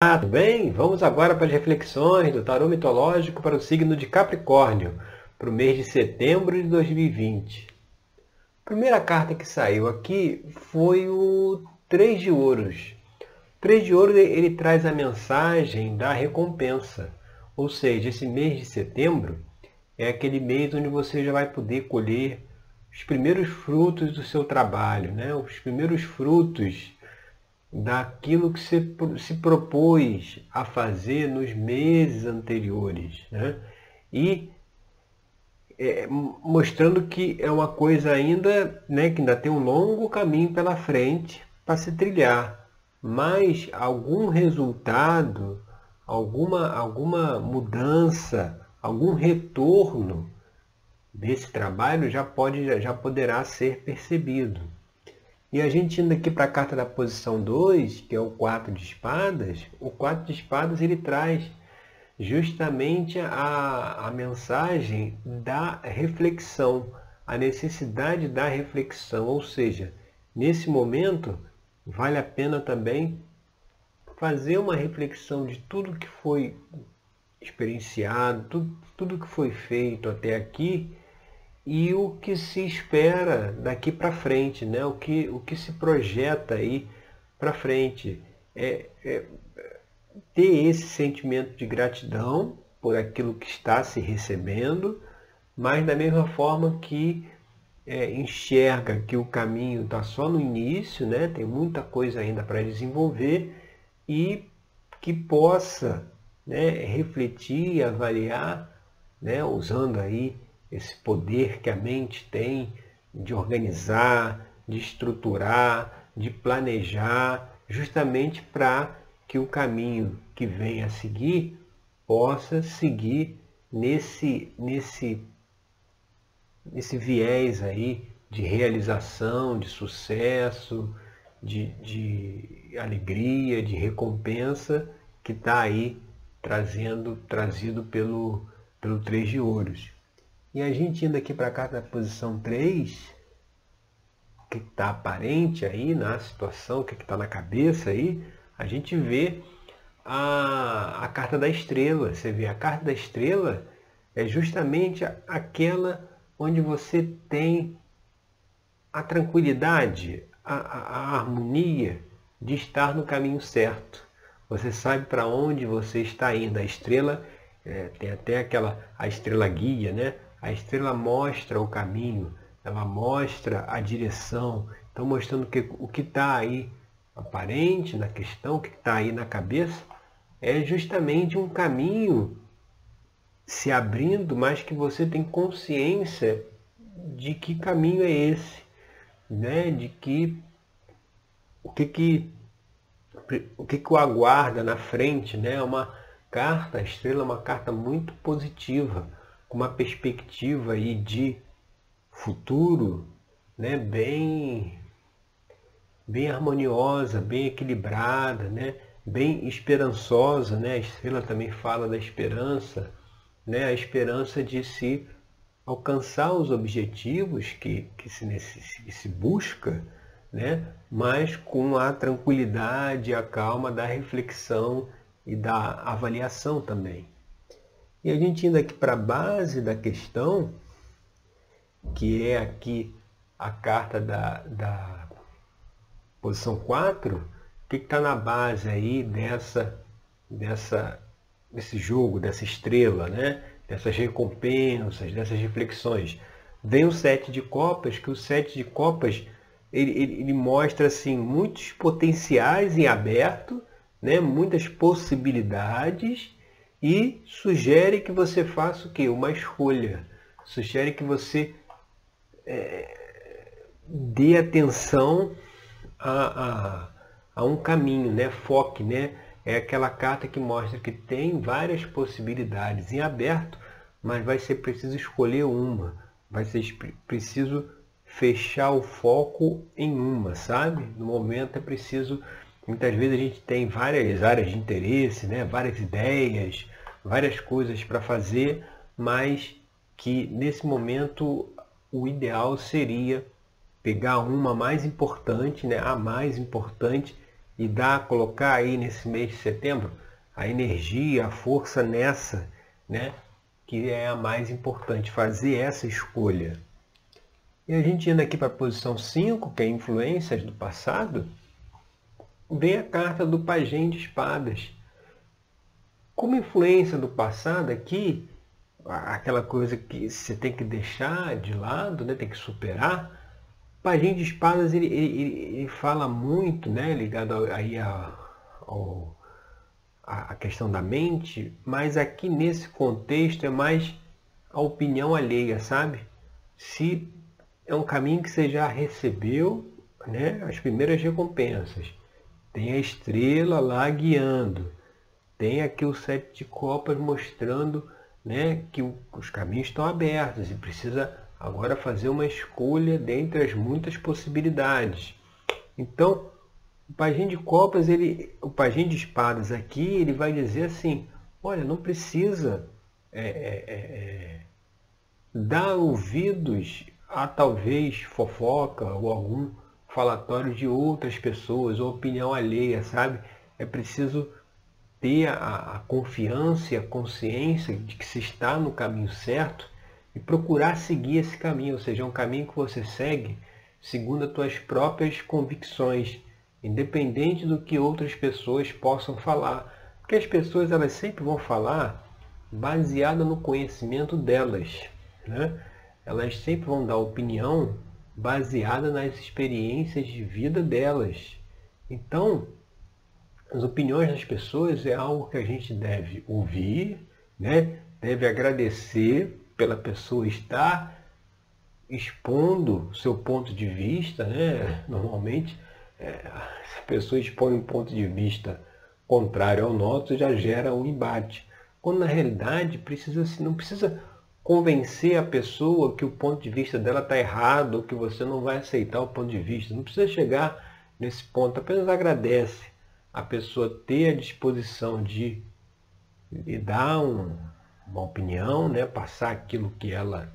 tudo bem? Vamos agora para as reflexões do tarô mitológico para o signo de Capricórnio, para o mês de setembro de 2020. A primeira carta que saiu aqui foi o Três de Ouros. O Três de Ouros ele traz a mensagem da recompensa, ou seja, esse mês de setembro é aquele mês onde você já vai poder colher os primeiros frutos do seu trabalho, né? os primeiros frutos daquilo que você se propôs a fazer nos meses anteriores. Né? E é, mostrando que é uma coisa ainda, né, que ainda tem um longo caminho pela frente para se trilhar. Mas algum resultado, alguma, alguma mudança, algum retorno desse trabalho já, pode, já poderá ser percebido. E a gente indo aqui para a carta da posição 2, que é o 4 de espadas, o 4 de espadas ele traz justamente a, a mensagem da reflexão, a necessidade da reflexão, ou seja, nesse momento vale a pena também fazer uma reflexão de tudo que foi experienciado, tudo, tudo que foi feito até aqui e o que se espera daqui para frente, né? o, que, o que se projeta aí para frente. É, é, ter esse sentimento de gratidão por aquilo que está se recebendo, mas da mesma forma que é, enxerga que o caminho está só no início, né? tem muita coisa ainda para desenvolver e que possa né, refletir, avaliar, né, usando aí esse poder que a mente tem de organizar, de estruturar, de planejar, justamente para que o caminho que vem a seguir possa seguir nesse, nesse, nesse viés aí de realização, de sucesso, de, de alegria, de recompensa que está aí trazendo, trazido pelo, pelo Três de Ouros. E a gente indo aqui para cá na posição 3, que está aparente aí na situação, o que está na cabeça aí, a gente vê a, a carta da estrela. Você vê a carta da estrela é justamente aquela onde você tem a tranquilidade, a, a, a harmonia de estar no caminho certo. Você sabe para onde você está indo. A estrela é, tem até aquela a estrela guia, né? A estrela mostra o caminho, ela mostra a direção, então mostrando que o que está aí aparente na questão, o que está aí na cabeça, é justamente um caminho se abrindo, mas que você tem consciência de que caminho é esse, né? de que o que, que o que, que o aguarda na frente, né? É uma carta, a estrela é uma carta muito positiva com uma perspectiva aí de futuro né, bem, bem harmoniosa, bem equilibrada, né, bem esperançosa. Né? A estrela também fala da esperança, né, a esperança de se alcançar os objetivos que, que, se, que se busca, né, mas com a tranquilidade, a calma da reflexão e da avaliação também. E a gente indo aqui para a base da questão, que é aqui a carta da, da posição 4, o que está na base aí dessa, dessa, desse jogo, dessa estrela, né? dessas recompensas, dessas reflexões? Vem o sete de copas, que o sete de copas ele, ele, ele mostra assim, muitos potenciais em aberto, né? muitas possibilidades e sugere que você faça o quê? Uma escolha. Sugere que você é, dê atenção a, a, a, um caminho, né? foque. Né? É aquela carta que mostra que tem várias possibilidades em aberto, mas vai ser preciso escolher uma. Vai ser preciso fechar o foco em uma, sabe? No momento é preciso Muitas vezes a gente tem várias áreas de interesse, né? várias ideias, várias coisas para fazer, mas que nesse momento o ideal seria pegar uma mais importante, né? a mais importante, e dar, colocar aí nesse mês de setembro a energia, a força nessa, né? Que é a mais importante, fazer essa escolha. E a gente indo aqui para a posição 5, que é influências do passado, vem a carta do pajem de espadas. Como influência do passado aqui, aquela coisa que você tem que deixar de lado, né? tem que superar, o pajem de espadas ele, ele, ele, fala muito, né? ligado aí a, ao, a questão da mente, mas aqui nesse contexto é mais a opinião alheia, sabe? Se é um caminho que você já recebeu né, as primeiras recompensas. Tem a estrela lá guiando. Tem aqui o sete de copas mostrando né, que os caminhos estão abertos e precisa agora fazer uma escolha dentre as muitas possibilidades. Então, o pajem de copas, ele, o pajem de espadas aqui, ele vai dizer assim, olha, não precisa é, é, é, é dar ouvidos há talvez fofoca ou algum falatório de outras pessoas ou opinião alheia, sabe? É preciso ter a, a confiança e a consciência de que se está no caminho certo e procurar seguir esse caminho, ou seja, é um caminho que você segue segundo as tuas próprias convicções, independente do que outras pessoas possam falar. Porque as pessoas elas sempre vão falar baseada no conhecimento delas. Né? elas sempre vão dar opinião baseada nas experiências de vida delas. Então, as opiniões das pessoas é algo que a gente deve ouvir, né? deve agradecer pela pessoa estar expondo seu ponto de vista. Né? Normalmente, é, se a pessoa expõe um ponto de vista contrário ao nosso, já gera um embate. Quando na realidade precisa, não precisa convencer a pessoa que o ponto de vista dela está errado, que você não vai aceitar o ponto de vista. Não precisa chegar nesse ponto, apenas agradece a pessoa ter a disposição de, de dar um, uma opinião, né? passar aquilo que ela,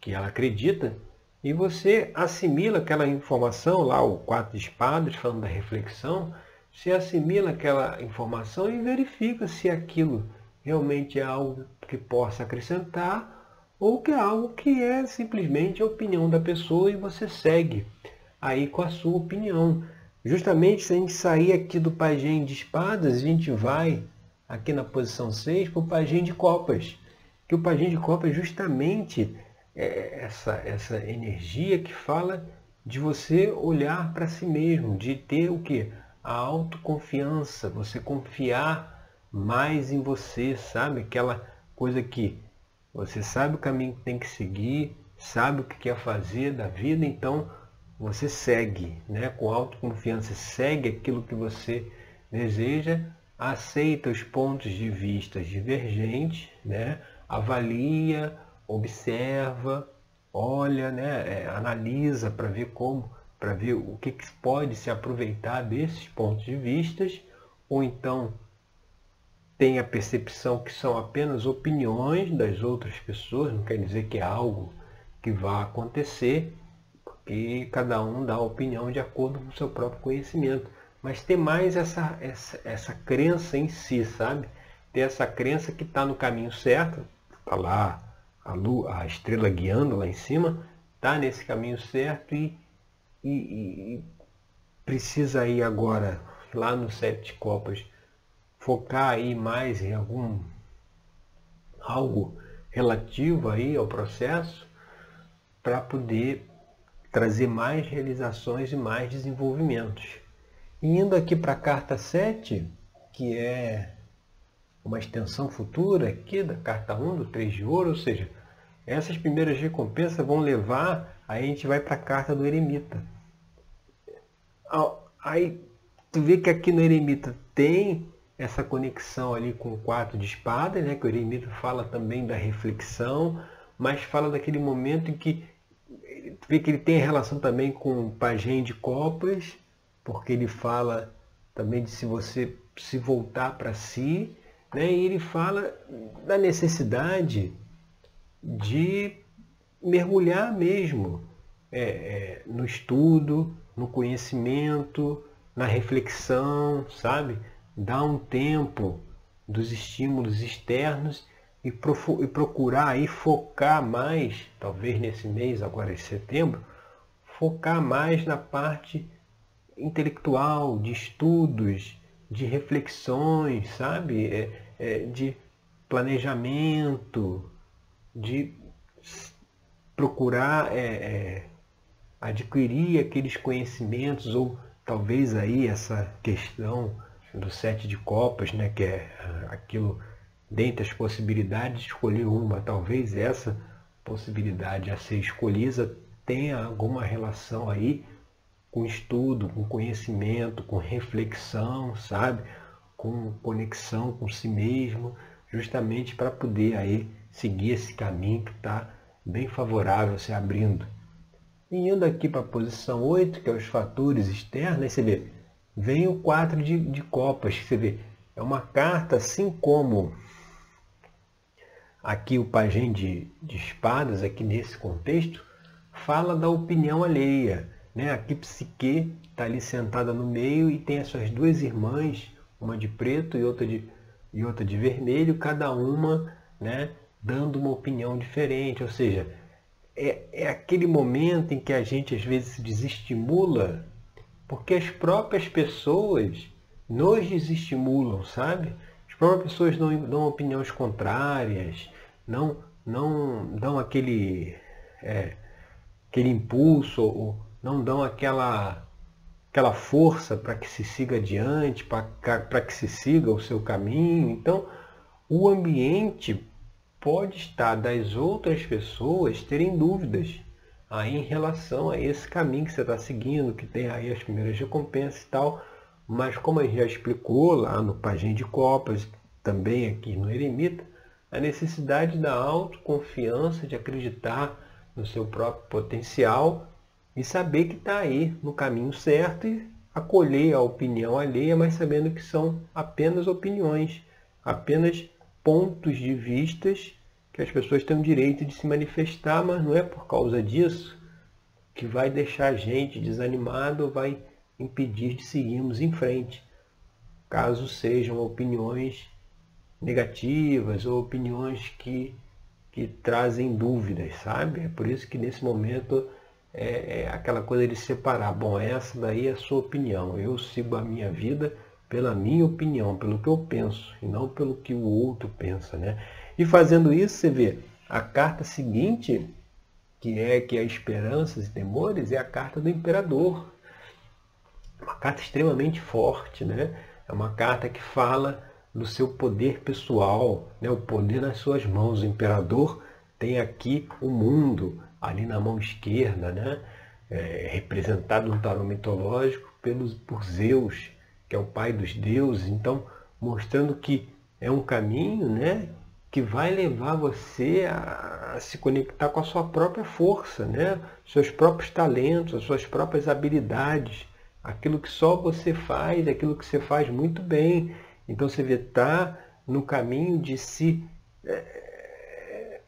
que ela acredita, e você assimila aquela informação, lá o quatro de espadas, falando da reflexão, você assimila aquela informação e verifica se aquilo realmente é algo que possa acrescentar ou que é algo que é simplesmente a opinião da pessoa e você segue aí com a sua opinião. Justamente se a gente sair aqui do pajem de espadas, a gente vai aqui na posição 6 para o pajem de copas. Que o pajem de copas é justamente é essa, essa energia que fala de você olhar para si mesmo, de ter o que? A autoconfiança, você confiar mais em você, sabe? Aquela coisa que você sabe o caminho que tem que seguir, sabe o que quer fazer da vida, então você segue, né? com autoconfiança, segue aquilo que você deseja, aceita os pontos de vista divergentes, né? avalia, observa, olha, né? É, analisa para ver como, para ver o que, que pode se aproveitar desses pontos de vistas, ou então tem a percepção que são apenas opiniões das outras pessoas, não quer dizer que é algo que vai acontecer, porque cada um dá a opinião de acordo com o seu próprio conhecimento. Mas ter mais essa, essa, essa crença em si, sabe? Ter essa crença que está no caminho certo, está lá a, lua, a estrela guiando lá em cima, está nesse caminho certo e, e, e precisa ir agora lá no Sete Copas focar aí mais em algum algo relativo aí ao processo para poder trazer mais realizações e mais desenvolvimentos. E indo aqui para a carta 7, que é uma extensão futura aqui da carta 1 do 3 de ouro, ou seja, essas primeiras recompensas vão levar, aí a gente vai para a carta do eremita. Aí tu vê que aqui no eremita tem essa conexão ali com o quatro de espada, né, que o eremita fala também da reflexão, mas fala daquele momento em que vê que ele tem relação também com o pajem de copas, porque ele fala também de se você se voltar para si, né, e ele fala da necessidade de mergulhar mesmo é, é, no estudo, no conhecimento, na reflexão, sabe? Dar um tempo dos estímulos externos e, e procurar aí focar mais, talvez nesse mês, agora em setembro, focar mais na parte intelectual, de estudos, de reflexões, sabe? É, é, de planejamento, de procurar é, é, adquirir aqueles conhecimentos ou talvez aí essa questão do sete de copas, né, que é aquilo dentre as possibilidades escolher uma, talvez essa possibilidade a ser escolhida tenha alguma relação aí com estudo, com conhecimento, com reflexão, sabe? Com conexão com si mesmo, justamente para poder aí seguir esse caminho que está bem favorável se abrindo. E indo aqui para a posição 8, que é os fatores externos, você vê, vem o 4 de, de copas, você vê, é uma carta assim como aqui o pajem de, de espadas, aqui nesse contexto, fala da opinião alheia. Né? Aqui Psique está ali sentada no meio e tem as suas duas irmãs, uma de preto e outra de, e outra de vermelho, cada uma né, dando uma opinião diferente. Ou seja, é, é aquele momento em que a gente às vezes se desestimula, porque as próprias pessoas nos desestimulam, sabe? As próprias pessoas dão, dão opiniões contrárias, não, não dão aquele, é, aquele impulso, ou não dão aquela, aquela força para que se siga adiante, para que se siga o seu caminho. Então, o ambiente pode estar das outras pessoas terem dúvidas aí em relação a esse caminho que você está seguindo, que tem aí as primeiras recompensas e tal, mas como a gente já explicou lá no Pajem de Copas, também aqui no Eremita, a necessidade da autoconfiança, de acreditar no seu próprio potencial e saber que está aí no caminho certo e acolher a opinião alheia, mas sabendo que são apenas opiniões, apenas pontos de vistas que as pessoas têm o direito de se manifestar, mas não é por causa disso que vai deixar a gente desanimado ou vai impedir de seguirmos em frente, caso sejam opiniões negativas ou opiniões que, que trazem dúvidas, sabe? É por isso que nesse momento é, é aquela coisa de separar. Bom, essa daí é a sua opinião. Eu sigo a minha vida pela minha opinião, pelo que eu penso, e não pelo que o outro pensa, né? E fazendo isso, você vê, a carta seguinte, que é que é esperanças e temores, é a carta do imperador. Uma carta extremamente forte, né? É uma carta que fala do seu poder pessoal, né? o poder nas suas mãos. O imperador tem aqui o mundo ali na mão esquerda, né? É, representado no tarô mitológico pelos, por Zeus, que é o pai dos deuses, então mostrando que é um caminho né, que vai levar você a, se conectar com a sua própria força, né? seus próprios talentos, as suas próprias habilidades, aquilo que só você faz, aquilo que você faz muito bem. Então você está no caminho de se é,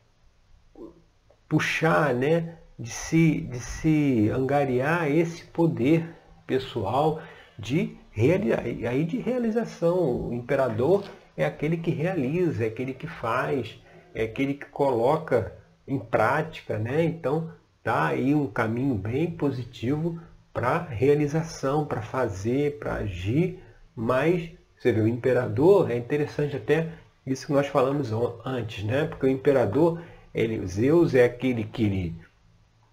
puxar, né? de, se, de se angariar esse poder pessoal de aí de realização. O imperador é aquele que realiza, é aquele que faz, é aquele que coloca em prática, né? Então tá aí um caminho bem positivo para realização, para fazer, para agir, mas você vê, o imperador é interessante até isso que nós falamos antes, né? Porque o imperador, ele, Zeus é aquele que ele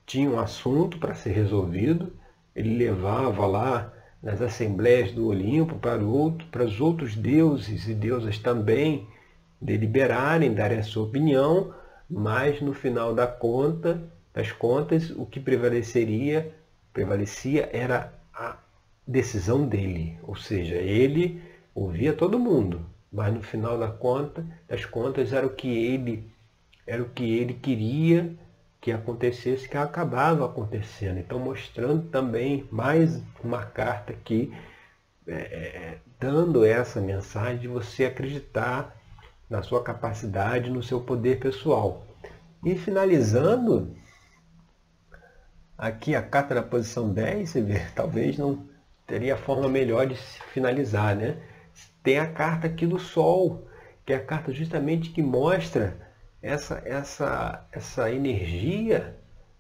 tinha um assunto para ser resolvido, ele levava lá nas assembleias do Olimpo para, outro, para os outros deuses e deusas também deliberarem, darem a sua opinião, mas no final da conta, das contas, o que prevaleceria, prevalecia era a decisão dele, ou seja, ele ouvia todo mundo, mas no final da conta, das contas era o que ele era o que ele queria que acontecesse, que acabava acontecendo. Então, mostrando também mais uma carta aqui, é, é, dando essa mensagem de você acreditar na sua capacidade, no seu poder pessoal. E finalizando, aqui a carta da posição 10, você vê, talvez não, teria forma melhor de finalizar, né? Tem a carta aqui do Sol, que é a carta justamente que mostra essa, essa, essa energia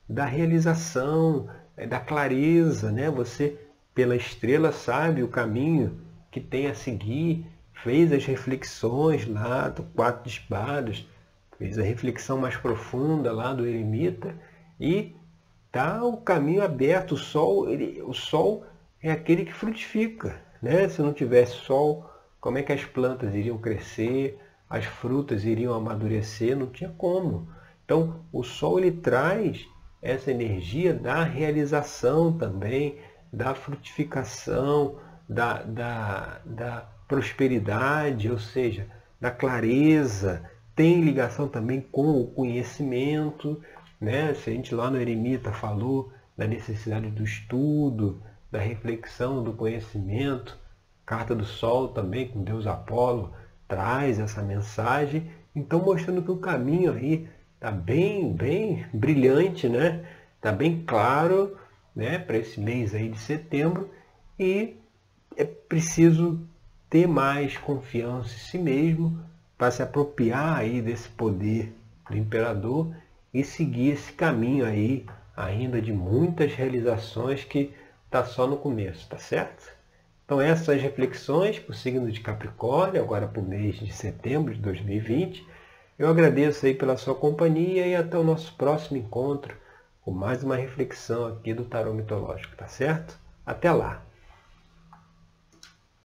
da realização, é, da clareza, né? Você, pela estrela, sabe o caminho que tem a seguir, fez as reflexões lá do quatro de espadas, fez a reflexão mais profunda lá do eremita e tá o caminho aberto. O sol, ele, o sol é aquele que frutifica, né? Se não tivesse sol, como é que as plantas iriam crescer, as frutas iriam amadurecer? Não tinha como. Então, o sol ele traz essa energia da realização também, da frutificação, da, da, da prosperidade, ou seja, da clareza, tem ligação também com o conhecimento, né? Se a gente lá no Eremita falou da necessidade do estudo, da reflexão, do conhecimento, Carta do Sol também, com Deus Apolo, traz essa mensagem, então mostrando que o caminho aí está bem, bem brilhante, né? Está bem claro, né? Para esse mês aí de setembro e é preciso ter mais confiança em si mesmo para se apropriar aí desse poder do imperador e seguir esse caminho aí ainda de muitas realizações que está só no começo, tá certo? Então essas são as reflexões para o signo de Capricórnio, agora para o mês de setembro de 2020. Eu agradeço aí pela sua companhia e até o nosso próximo encontro com mais uma reflexão aqui do Tarô Mitológico, tá certo? Até lá!